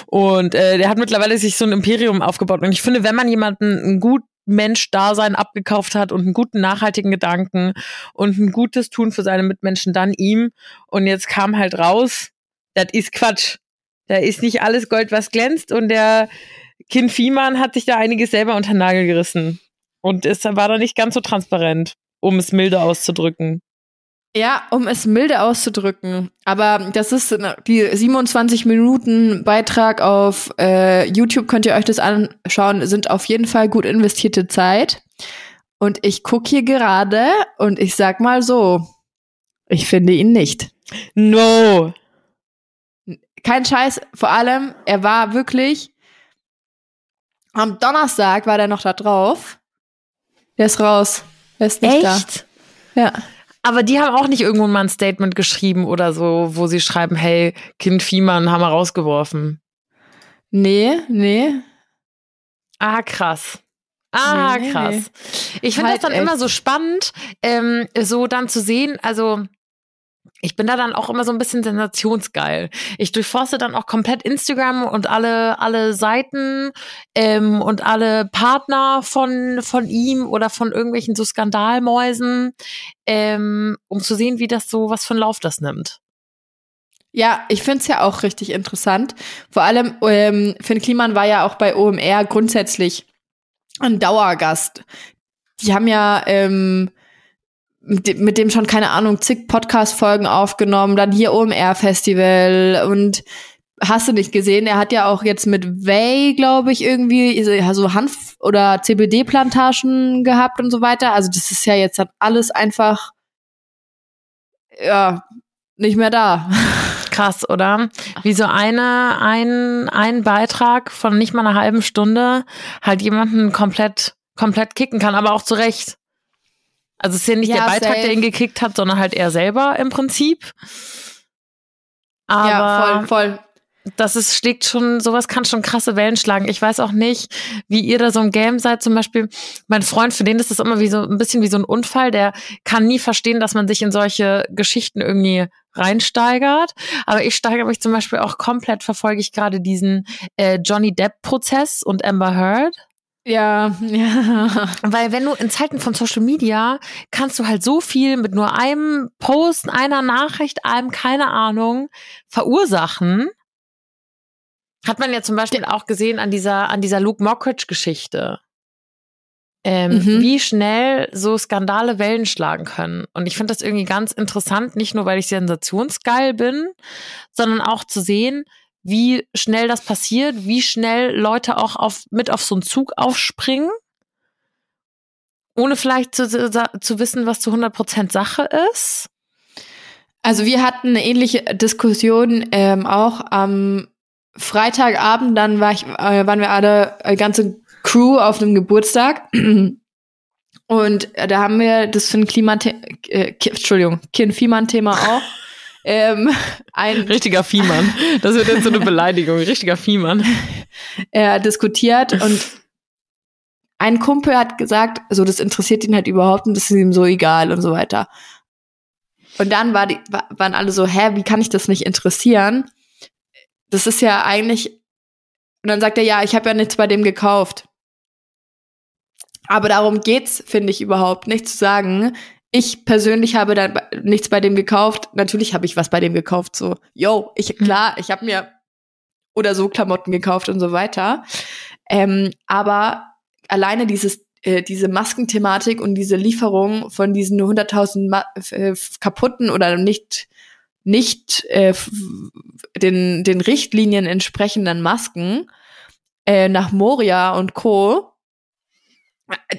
Und äh, der hat mittlerweile sich so ein Imperium aufgebaut. Und ich finde, wenn man jemanden ein gut Mensch-Dasein abgekauft hat und einen guten nachhaltigen Gedanken und ein gutes Tun für seine Mitmenschen, dann ihm. Und jetzt kam halt raus, das ist Quatsch. Da ist nicht alles Gold, was glänzt. Und der Kind Fiemann hat sich da einiges selber unter den Nagel gerissen. Und es war da nicht ganz so transparent, um es milde auszudrücken. Ja, um es milde auszudrücken. Aber das ist ne, die 27 Minuten Beitrag auf äh, YouTube, könnt ihr euch das anschauen, sind auf jeden Fall gut investierte Zeit. Und ich gucke hier gerade und ich sag mal so, ich finde ihn nicht. No. Kein Scheiß, vor allem, er war wirklich, am Donnerstag war der noch da drauf. Der ist raus. Der ist nicht Echt? da. Ja. Aber die haben auch nicht irgendwo mal ein Statement geschrieben oder so, wo sie schreiben, hey, Kind Fiemann haben wir rausgeworfen. Nee, nee. Ah, krass. Ah, Nee, krass. nee. Ich finde Halt das dann immer echt. so spannend, ähm, so dann zu sehen, also ich bin da dann auch immer so ein bisschen sensationsgeil. Ich durchforste dann auch komplett Instagram und alle, alle Seiten ähm, und alle Partner von, von ihm oder von irgendwelchen so Skandalmäusen, ähm, um zu sehen, wie das so, was für einen Lauf das nimmt. Ja, ich find's ja auch richtig interessant. Vor allem, ähm, Finn Kliman war ja auch bei OMR grundsätzlich ein Dauergast. Die haben ja ähm, mit dem- schon, keine Ahnung, zig Podcast-Folgen aufgenommen, dann hier OMR-Festival und hast du nicht gesehen, er hat ja auch jetzt mit Way, glaube ich, irgendwie so Hanf- oder CBD-Plantagen gehabt und so weiter. Also das ist ja jetzt dann alles einfach ja nicht mehr da. Krass, oder? Wie so eine, ein, ein Beitrag von nicht mal einer halben Stunde halt jemanden komplett, komplett kicken kann, aber auch zu Recht. Also es ist ja nicht Ja, der Beitrag, safe. der ihn gekickt hat, sondern halt er selber im Prinzip. Aber ja, voll, voll. das ist, schlägt schon, sowas kann schon krasse Wellen schlagen. Ich weiß auch nicht, wie ihr da so ein Game seid. Zum Beispiel, mein Freund, für den ist das immer wie so ein bisschen wie so ein Unfall, der kann nie verstehen, dass man sich in solche Geschichten irgendwie reinsteigert. Aber ich steigere mich zum Beispiel auch komplett, verfolge ich gerade diesen äh, Johnny Depp-Prozess und Amber Heard. Ja, ja. Weil wenn du in Zeiten von Social Media kannst du halt so viel mit nur einem Post, einer Nachricht, einem, keine Ahnung, verursachen. Hat man ja zum Beispiel auch gesehen an dieser, an dieser Luke Mockridge-Geschichte. Ähm, mhm. wie schnell so Skandale Wellen schlagen können. Und ich finde das irgendwie ganz interessant, nicht nur, weil ich sensationsgeil bin, sondern auch zu sehen, wie schnell das passiert, wie schnell Leute auch auf, mit auf so einen Zug aufspringen, ohne vielleicht zu, zu wissen, was zu 100% Sache ist. Also wir hatten eine ähnliche Diskussion ähm, auch am Freitagabend, dann war ich, äh, waren wir alle, äh, ganze Crew auf einem Geburtstag. Und da haben wir das für ein Klima, äh, Entschuldigung, Kind-Fiemann-Thema auch. Ähm, ein richtiger Fiemann. Das wird jetzt so eine Beleidigung. Richtiger Fiemann. Er diskutiert und ein Kumpel hat gesagt, so das interessiert ihn halt überhaupt nicht, das ist ihm so egal und so weiter. Und dann war die, waren alle so, hä, wie kann ich das nicht interessieren? Das ist ja eigentlich. Und dann sagt er, ja, ich habe ja nichts bei dem gekauft. Aber darum geht's, finde ich, überhaupt nicht zu sagen, ich persönlich habe dann nichts bei dem gekauft. Natürlich habe ich was bei dem gekauft. So, yo, ich mhm. klar, ich habe mir oder so Klamotten gekauft und so weiter. Ähm, aber alleine dieses äh, diese Maskenthematik und diese Lieferung von diesen 100.000 äh, kaputten oder nicht nicht äh, den den Richtlinien entsprechenden Masken äh, nach Moria und Co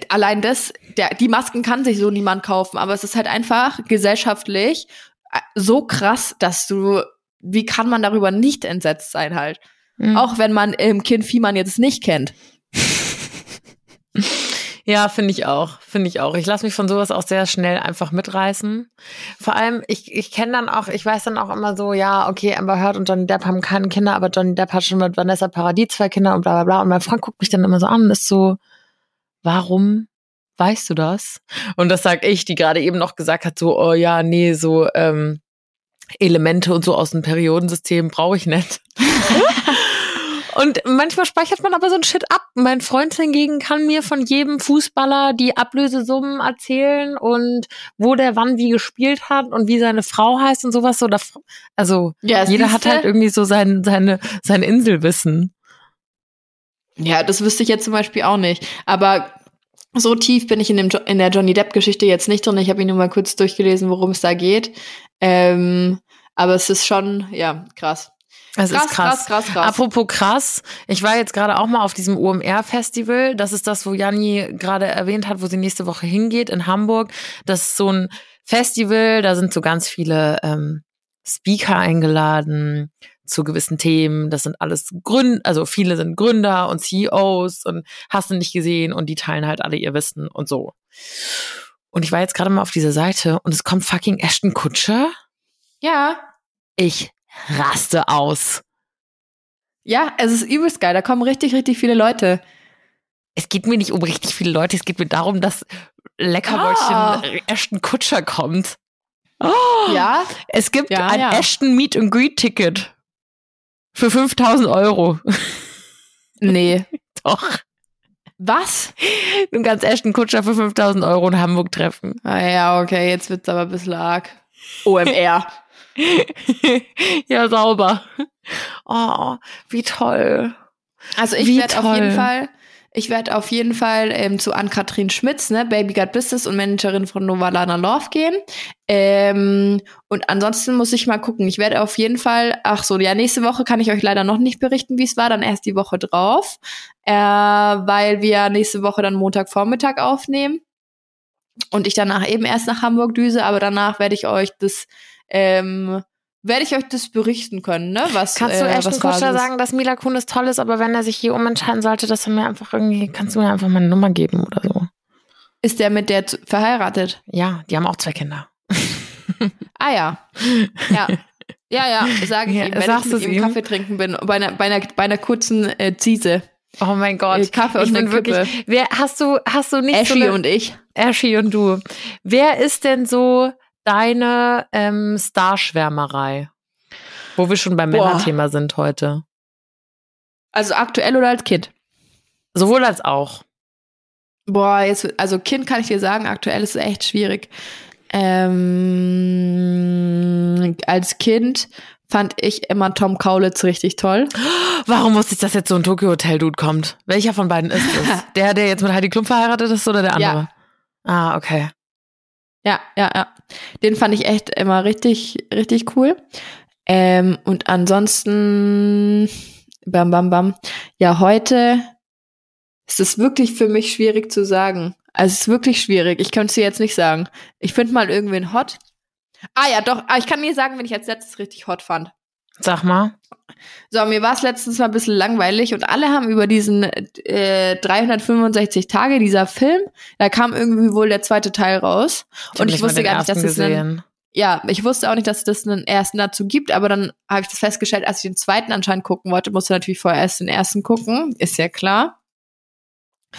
allein das, der, die Masken kann sich so niemand kaufen, aber es ist halt einfach gesellschaftlich äh, so krass, dass du, wie kann man darüber nicht entsetzt sein halt? Mhm. Auch wenn man ähm, Kind Viehmann jetzt nicht kennt. Ja, finde ich auch, finde ich auch. Ich lasse mich von sowas auch sehr schnell einfach mitreißen. Vor allem, ich, ich kenne dann auch, ich weiß dann auch immer so, ja, okay, Amber Heard und Johnny Depp haben keine Kinder, aber Johnny Depp hat schon mit Vanessa Paradis zwei Kinder und bla bla bla. Und mein Freund guckt mich dann immer so an und ist so, warum weißt du das? Und das sag ich, die gerade eben noch gesagt hat, so, oh ja, nee, so ähm, Elemente und so aus dem Periodensystem brauche ich nicht. Und manchmal speichert man aber so ein Shit ab. Mein Freund hingegen kann mir von jedem Fußballer die Ablösesummen erzählen und wo der wann wie gespielt hat und wie seine Frau heißt und sowas. So, also ja, jeder hat halt irgendwie so sein, seine, sein Inselwissen. Ja, das wüsste ich jetzt zum Beispiel auch nicht. Aber so tief bin ich in, dem jo in der Johnny Depp-Geschichte jetzt nicht drin. Ich habe ihn nur mal kurz durchgelesen, worum es da geht. Ähm, aber es ist schon, ja, krass. Es krass, ist krass. krass, krass, krass. Apropos krass, ich war jetzt gerade auch mal auf diesem OMR-Festival. Das ist das, wo Janni gerade erwähnt hat, wo sie nächste Woche hingeht in Hamburg. Das ist so ein Festival, da sind so ganz viele ähm, Speaker eingeladen, zu gewissen Themen. Das sind alles Gründer, also viele sind Gründer und CEOs und hast du nicht gesehen und die teilen halt alle ihr Wissen und so. Und ich war jetzt gerade mal auf dieser Seite und es kommt fucking Ashton Kutscher. Ja. Ich raste aus. Ja, es ist übelst geil. Da kommen richtig, richtig viele Leute. Es geht mir nicht um richtig viele Leute. Es geht mir darum, dass Leckermäulchen ah. Ashton Kutscher kommt. Oh, ja. Es gibt ja, ein ja. Ashton Meet and Greet Ticket. Für 5000 Euro. Nee. Doch. Was? Du kannst echt einen Kutscher für 5000 Euro in Hamburg treffen. Ah ja, okay, jetzt wird's aber ein bisschen arg. OMR. ja, sauber. Oh, wie toll. Also ich werde auf jeden Fall ich werde auf jeden Fall ähm, zu Ann-Kathrin Schmitz, ne, Baby Business und Managerin von Novalana Love gehen. Ähm, und ansonsten muss ich mal gucken. Ich werde auf jeden Fall, ach so, ja, nächste Woche kann ich euch leider noch nicht berichten, wie es war, dann erst die Woche drauf, äh, weil wir nächste Woche dann Montagvormittag aufnehmen und ich danach eben erst nach Hamburg düse, aber danach werde ich euch das ähm, werde ich euch das berichten können, ne? Was, kannst du äh, Ashton Kutscher sagen, dass Mila Kunis toll ist, aber wenn er sich hier umentscheiden sollte, dass er mir einfach irgendwie, kannst du mir einfach meine Nummer geben oder so? Ist der mit der verheiratet? Ja, die haben auch zwei Kinder. ah ja. Ja. Ja, ja, sage ich Ja, ihm, wenn ich mit ihm ihm? Kaffee trinken bin, bei einer, bei einer, bei einer kurzen äh, Ziese. Oh mein Gott. Äh, Kaffee und ich bin wirklich. Wer hast du hast du nicht so Ashley eine, und ich. Ashley und du. Wer ist denn so deine ähm, Starschwärmerei? Wo wir schon beim Boah. Männerthema sind heute. Also aktuell oder als Kind? Sowohl als auch. Boah, jetzt, also Kind kann ich dir sagen, aktuell ist es echt schwierig. Ähm, als Kind fand ich immer Tom Kaulitz richtig toll. Warum wusste ich, dass jetzt so ein Tokyo Hotel Dude kommt? Welcher von beiden ist es? der, der jetzt mit Heidi Klum verheiratet ist oder der Ja. andere? Ah, okay. Ja, ja, ja. Den fand ich echt immer richtig, richtig cool. Ähm, und ansonsten, bam, bam, bam. Ja, heute ist es wirklich für mich schwierig zu sagen. Also es ist wirklich schwierig. Ich könnte es dir jetzt nicht sagen. Ich finde mal irgendwen hot. Ah ja, doch. Ah, ich kann mir sagen, wenn ich als letztes richtig hot fand. Sag mal. So, mir war es letztens mal ein bisschen langweilig und alle haben über diesen äh, 365 Tage, dieser Film, da kam irgendwie wohl der zweite Teil raus. hab und ich wusste gar nicht, dass es einen, ja, ich wusste auch nicht, dass es einen ersten dazu gibt, aber dann habe ich das festgestellt, als ich den zweiten anscheinend gucken wollte, musste natürlich vorher erst den ersten gucken, ist ja klar.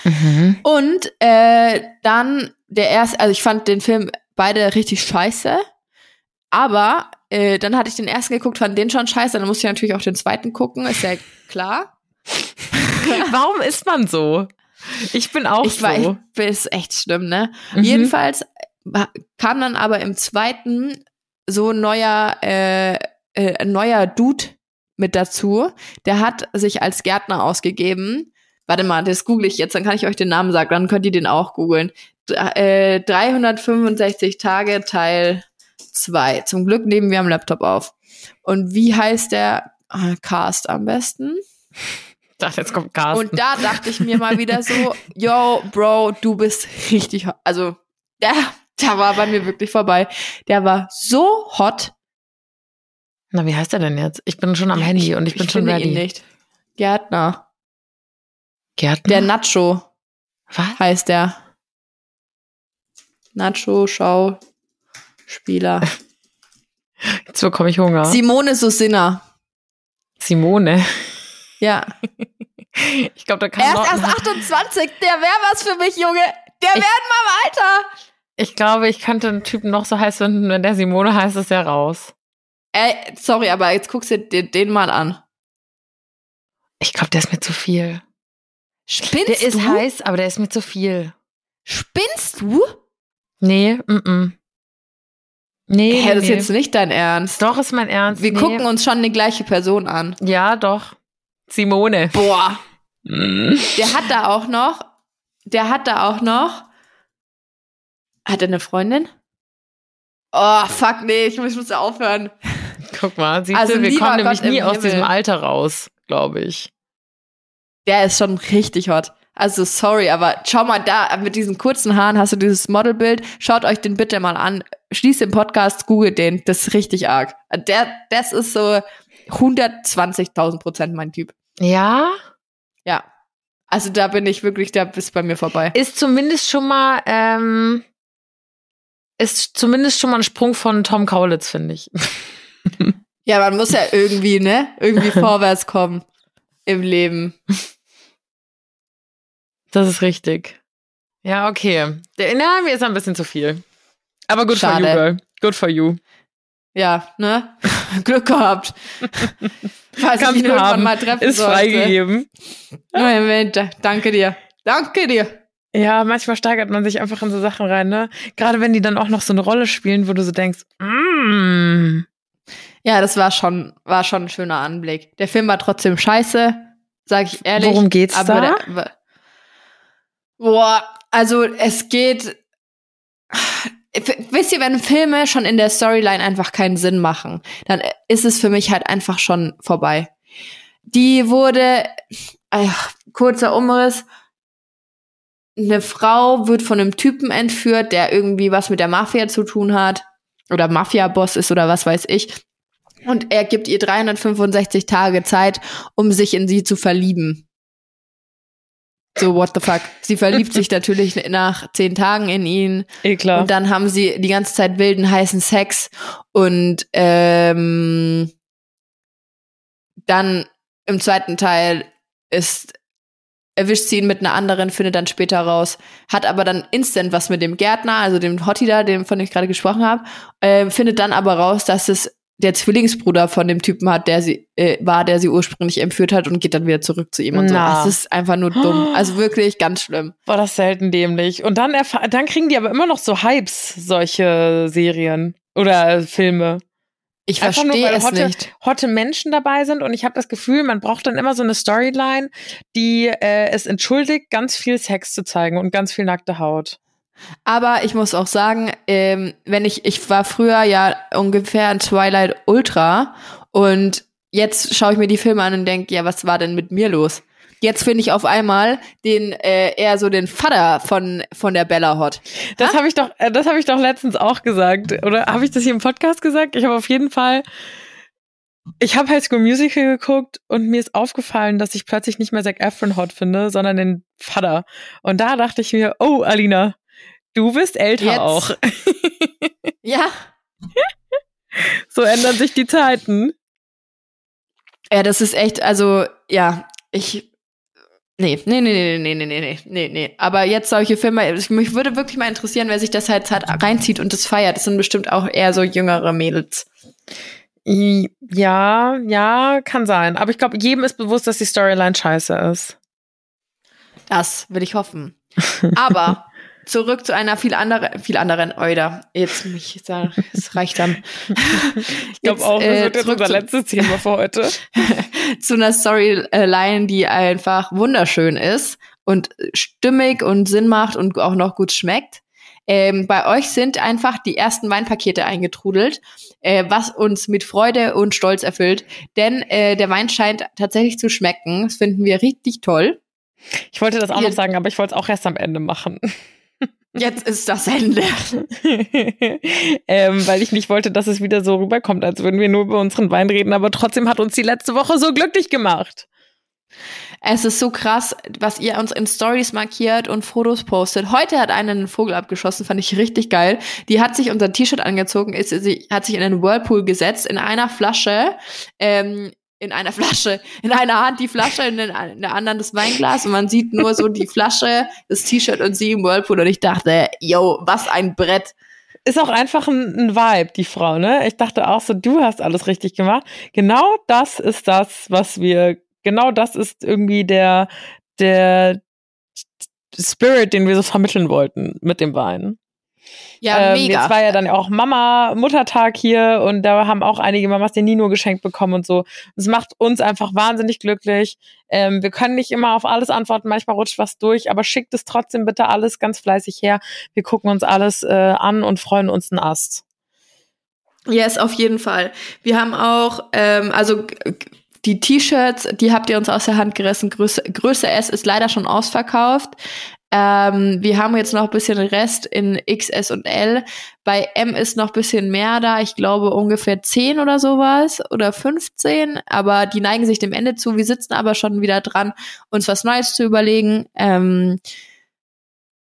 Mhm. Und äh, dann der erste, also ich fand den Film beide richtig scheiße, aber äh, dann hatte ich den ersten geguckt, fand den schon scheiße, dann musste ich natürlich auch den zweiten gucken, ist ja klar. Warum ist man so? Ich bin auch ich so. war echt, ist echt schlimm, ne? Mhm. Jedenfalls äh, kam dann aber im zweiten so ein neuer, äh, äh, neuer Dude mit dazu. Der hat sich als Gärtner ausgegeben. Warte mal, das google ich jetzt, dann kann ich euch den Namen sagen, dann könnt ihr den auch googeln. Äh, 365 Tage Teil 2. Zum Glück nehmen wir am Laptop auf. Und wie heißt der äh, Cast am besten? Ich dachte, jetzt kommt Carsten. Und da dachte ich mir mal wieder so, yo, Bro, du bist richtig hot. Also, der, der war bei mir wirklich vorbei. Der war so hot. Na, wie heißt er denn jetzt? Ich bin schon am Handy und ich bin schon finde ready. ihn nicht. Gärtner. Gärtner? Der Nacho Was? heißt der. Nacho, Schau, Spieler. Jetzt bekomme ich Hunger. Simone Susina. Simone. Ja. Ich glaube, da kann Er ist erst 28. Der wäre was für mich, Junge. Der Ich- wäre in meinem Alter. Ich glaube, ich könnte einen Typen noch so heiß finden, wenn der Simone heißt, ist er raus. Ey, sorry, aber jetzt guckst du dir den mal an. Ich glaube, der ist mir zu viel. Spinnst Der ist du? heiß, aber der ist mir zu viel. Spinnst du? Nee, mm, -mm. Nee, Hä, das ist jetzt nicht dein Ernst. Doch, ist mein Ernst. Wir nee. gucken uns schon die gleiche Person an. Ja, doch. Simone. Boah. Mm. Der hat da auch noch, der hat da auch noch, hat er eine Freundin? Oh, fuck, nee, ich muss, ich muss aufhören. Guck mal, siehst Also, du, wir kommen nämlich Gott nie aus Himmel. diesem Alter raus, glaube ich. Der ist schon richtig hot. Also sorry, aber schau mal da, mit diesen kurzen Haaren hast du dieses Modelbild. Schaut euch den bitte mal an. Schließt den Podcast, googelt den. Das ist richtig arg. Der, das ist so 120.000 Prozent mein Typ. Ja, Ja. Also da bin ich wirklich, da bist bei mir vorbei. ist zumindest schon mal, ähm, ist zumindest schon mal ein Sprung von Tom Kaulitz, finde ich. Ja, man muss ja irgendwie, ne? Irgendwie vorwärts kommen im Leben. Das ist richtig. Ja, okay. Der, na, mir ist ein bisschen zu viel. Aber good for Schade. you, girl. Good for you. Ja, ne? Glück gehabt. Falls Kannst ich ihn irgendwann haben. mal treffen Ist sollte. freigegeben. Moment, danke dir. Danke dir. Ja, manchmal steigert man sich einfach in so Sachen rein, ne? Gerade wenn die dann auch noch so eine Rolle spielen, wo du so denkst, mm. Ja, das war schon, war schon ein schöner Anblick. Der Film war trotzdem scheiße, sag ich ehrlich. Worum geht's aber da? Der, boah, also es geht. Wisst ihr, wenn Filme schon in der Storyline einfach keinen Sinn machen, dann ist es für mich halt einfach schon vorbei. Die wurde, ach, kurzer Umriss, eine Frau wird von einem Typen entführt, der irgendwie was mit der Mafia zu tun hat oder Mafia-Boss ist oder was weiß ich. Und er gibt ihr 365 Tage Zeit, um sich in sie zu verlieben. So, what the fuck. Sie verliebt sich natürlich nach zehn Tagen in ihn. Eh klar. Und dann haben sie die ganze Zeit wilden, heißen Sex. Und ähm, dann im zweiten Teil ist erwischt sie ihn mit einer anderen, findet dann später raus, hat aber dann instant was mit dem Gärtner, also dem Hottie da, dem von dem ich gerade gesprochen habe, äh, findet dann aber raus, dass es der Zwillingsbruder von dem Typen hat, der sie äh, war, der sie ursprünglich entführt hat und geht dann wieder zurück zu ihm und Na. so. Es ist einfach nur dumm. Also wirklich ganz schlimm. War das selten dämlich. Und dann, dann kriegen die aber immer noch so Hypes, solche Serien oder Filme. Ich Einfach nur, verstehe weil es Hotte, nicht. Hotte Menschen dabei sind und ich habe das Gefühl, man braucht dann immer so eine Storyline, die äh, es entschuldigt, ganz viel Sex zu zeigen und ganz viel nackte Haut. Aber ich muss auch sagen, ähm, wenn ich, ich war früher ja ungefähr in Twilight Ultra und jetzt schaue ich mir die Filme an und denke, ja, was war denn mit mir los? Jetzt finde ich auf einmal den äh, eher so den Vater von von der Bella Hot. Das habe ich doch, äh, das habe ich doch letztens auch gesagt. Oder habe ich das hier im Podcast gesagt? Ich habe auf jeden Fall, ich habe High School Musical geguckt und mir ist aufgefallen, dass ich plötzlich nicht mehr Zac Efron hot finde, sondern den Vater. Und da dachte ich mir, oh Alina, du bist älter Jetzt. auch. Ja. so ändern sich die Zeiten. Ja, das ist echt, also ja, ich Nee, nee, nee, nee, nee, nee, nee, nee, nee. Aber jetzt solche Filme, ich, mich würde wirklich mal interessieren, wer sich das halt, halt reinzieht und das feiert. Das sind bestimmt auch eher so jüngere Mädels. Ja, ja, kann sein. Aber ich glaube, jedem ist bewusst, dass die Storyline scheiße ist. Das will ich hoffen. Aber zurück zu einer viel anderen, viel anderen Euder. Jetzt mich es reicht dann. Ich glaube auch, das wird jetzt unser letztes Thema für heute. zu einer Storyline, die einfach wunderschön ist und stimmig und Sinn macht und auch noch gut schmeckt. Ähm, bei euch sind einfach die ersten Weinpakete eingetrudelt, äh, was uns mit Freude und Stolz erfüllt. Denn äh, der Wein scheint tatsächlich zu schmecken. Das finden wir richtig toll. Ich wollte das auch noch sagen, aber ich wollte es auch erst am Ende machen. Jetzt ist das Ende. ähm, weil ich nicht wollte, dass es wieder so rüberkommt, als würden wir nur über unseren Wein reden, aber trotzdem hat uns die letzte Woche so glücklich gemacht. Es ist so krass, was ihr uns in Stories markiert und Fotos postet. Heute hat einer einen Vogel abgeschossen, fand ich richtig geil. Die hat sich unser T-Shirt angezogen, ist, sie hat sich in einen Whirlpool gesetzt, in einer Flasche, ähm, in einer Flasche, in einer Hand die Flasche, in, den, in der anderen das Weinglas und man sieht nur so die Flasche, das T-Shirt und sie im Whirlpool und ich dachte, yo, was ein Brett. Ist auch einfach ein, ein Vibe, die Frau, ne? Ich dachte auch so, du hast alles richtig gemacht. Genau das ist das, was wir, genau das ist irgendwie der, der Spirit, den wir so vermitteln wollten mit dem Wein. Ja, ähm, mega. Jetzt war ja dann auch Mama, Muttertag hier und da haben auch einige Mamas den Nino geschenkt bekommen und so. Das macht uns einfach wahnsinnig glücklich. Ähm, wir können nicht immer auf alles antworten, manchmal rutscht was durch, aber schickt es trotzdem bitte alles ganz fleißig her. Wir gucken uns alles äh, an und freuen uns einen Ast. Yes, auf jeden Fall. Wir haben auch, ähm, also die T-Shirts, die habt ihr uns aus der Hand gerissen. Größe, Größe S ist leider schon ausverkauft. Ähm, wir haben jetzt noch ein bisschen Rest in XS und L. Bei M ist noch ein bisschen mehr da. Ich glaube ungefähr 10 oder sowas oder 15. Aber die neigen sich dem Ende zu. Wir sitzen aber schon wieder dran, uns was Neues zu überlegen. Ähm,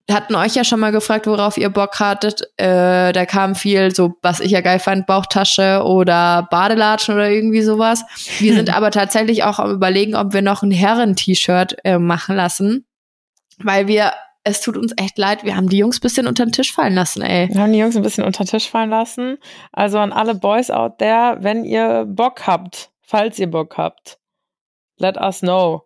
wir hatten euch ja schon mal gefragt, worauf ihr Bock hattet. Äh, da kam viel, so was ich ja geil fand, Bauchtasche oder Badelatschen oder irgendwie sowas. Wir sind aber tatsächlich auch am überlegen, ob wir noch ein Herren-T-Shirt äh, machen lassen. Weil wir, es tut uns echt leid, wir haben die Jungs bisschen unter den Tisch fallen lassen, ey. Wir haben die Jungs ein bisschen unter den Tisch fallen lassen. Also an alle Boys out there, wenn ihr Bock habt, falls ihr Bock habt, let us know.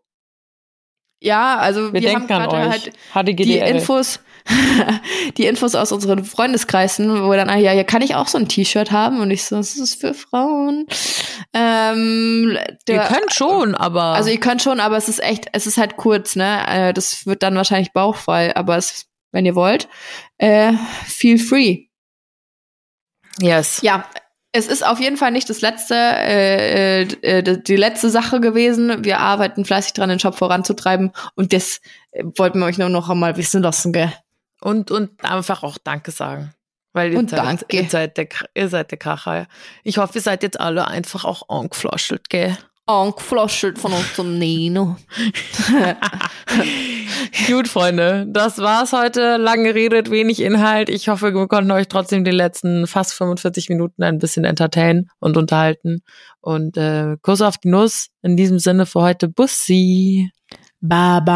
Ja, also Wir, wir, haben gerade halt die HDGDL. Infos, die Infos aus unseren Freundeskreisen, wo dann, ah, ja, ja, kann ich auch so ein T-Shirt haben? Und ich so, das ist für Frauen. Ähm, Ihr der, könnt schon, aber. Also ihr könnt schon, aber es ist echt, es ist halt kurz, ne? Äh, das wird dann wahrscheinlich bauchfrei, aber es, wenn ihr wollt, äh, feel free. yes. Ja, es ist auf jeden Fall nicht das letzte, äh, äh, die die letzte Sache gewesen. Wir arbeiten fleißig dran, den Shop voranzutreiben und das äh, wollten wir euch nur noch einmal wissen lassen, gell? Und, und einfach auch Danke sagen. Weil ihr, Und seid, danke. ihr seid der, ihr seid der Kracher. Ich hoffe, ihr seid jetzt alle einfach auch angeflaschelt, gell? Angeflaschelt von unserem Nino. Gut, Freunde, das war's heute. Lang geredet, wenig Inhalt. Ich hoffe, wir konnten euch trotzdem die letzten fast 45 Minuten ein bisschen entertainen und unterhalten. Und äh, Kuss auf die Nuss. In diesem Sinne für heute Bussi. Baba.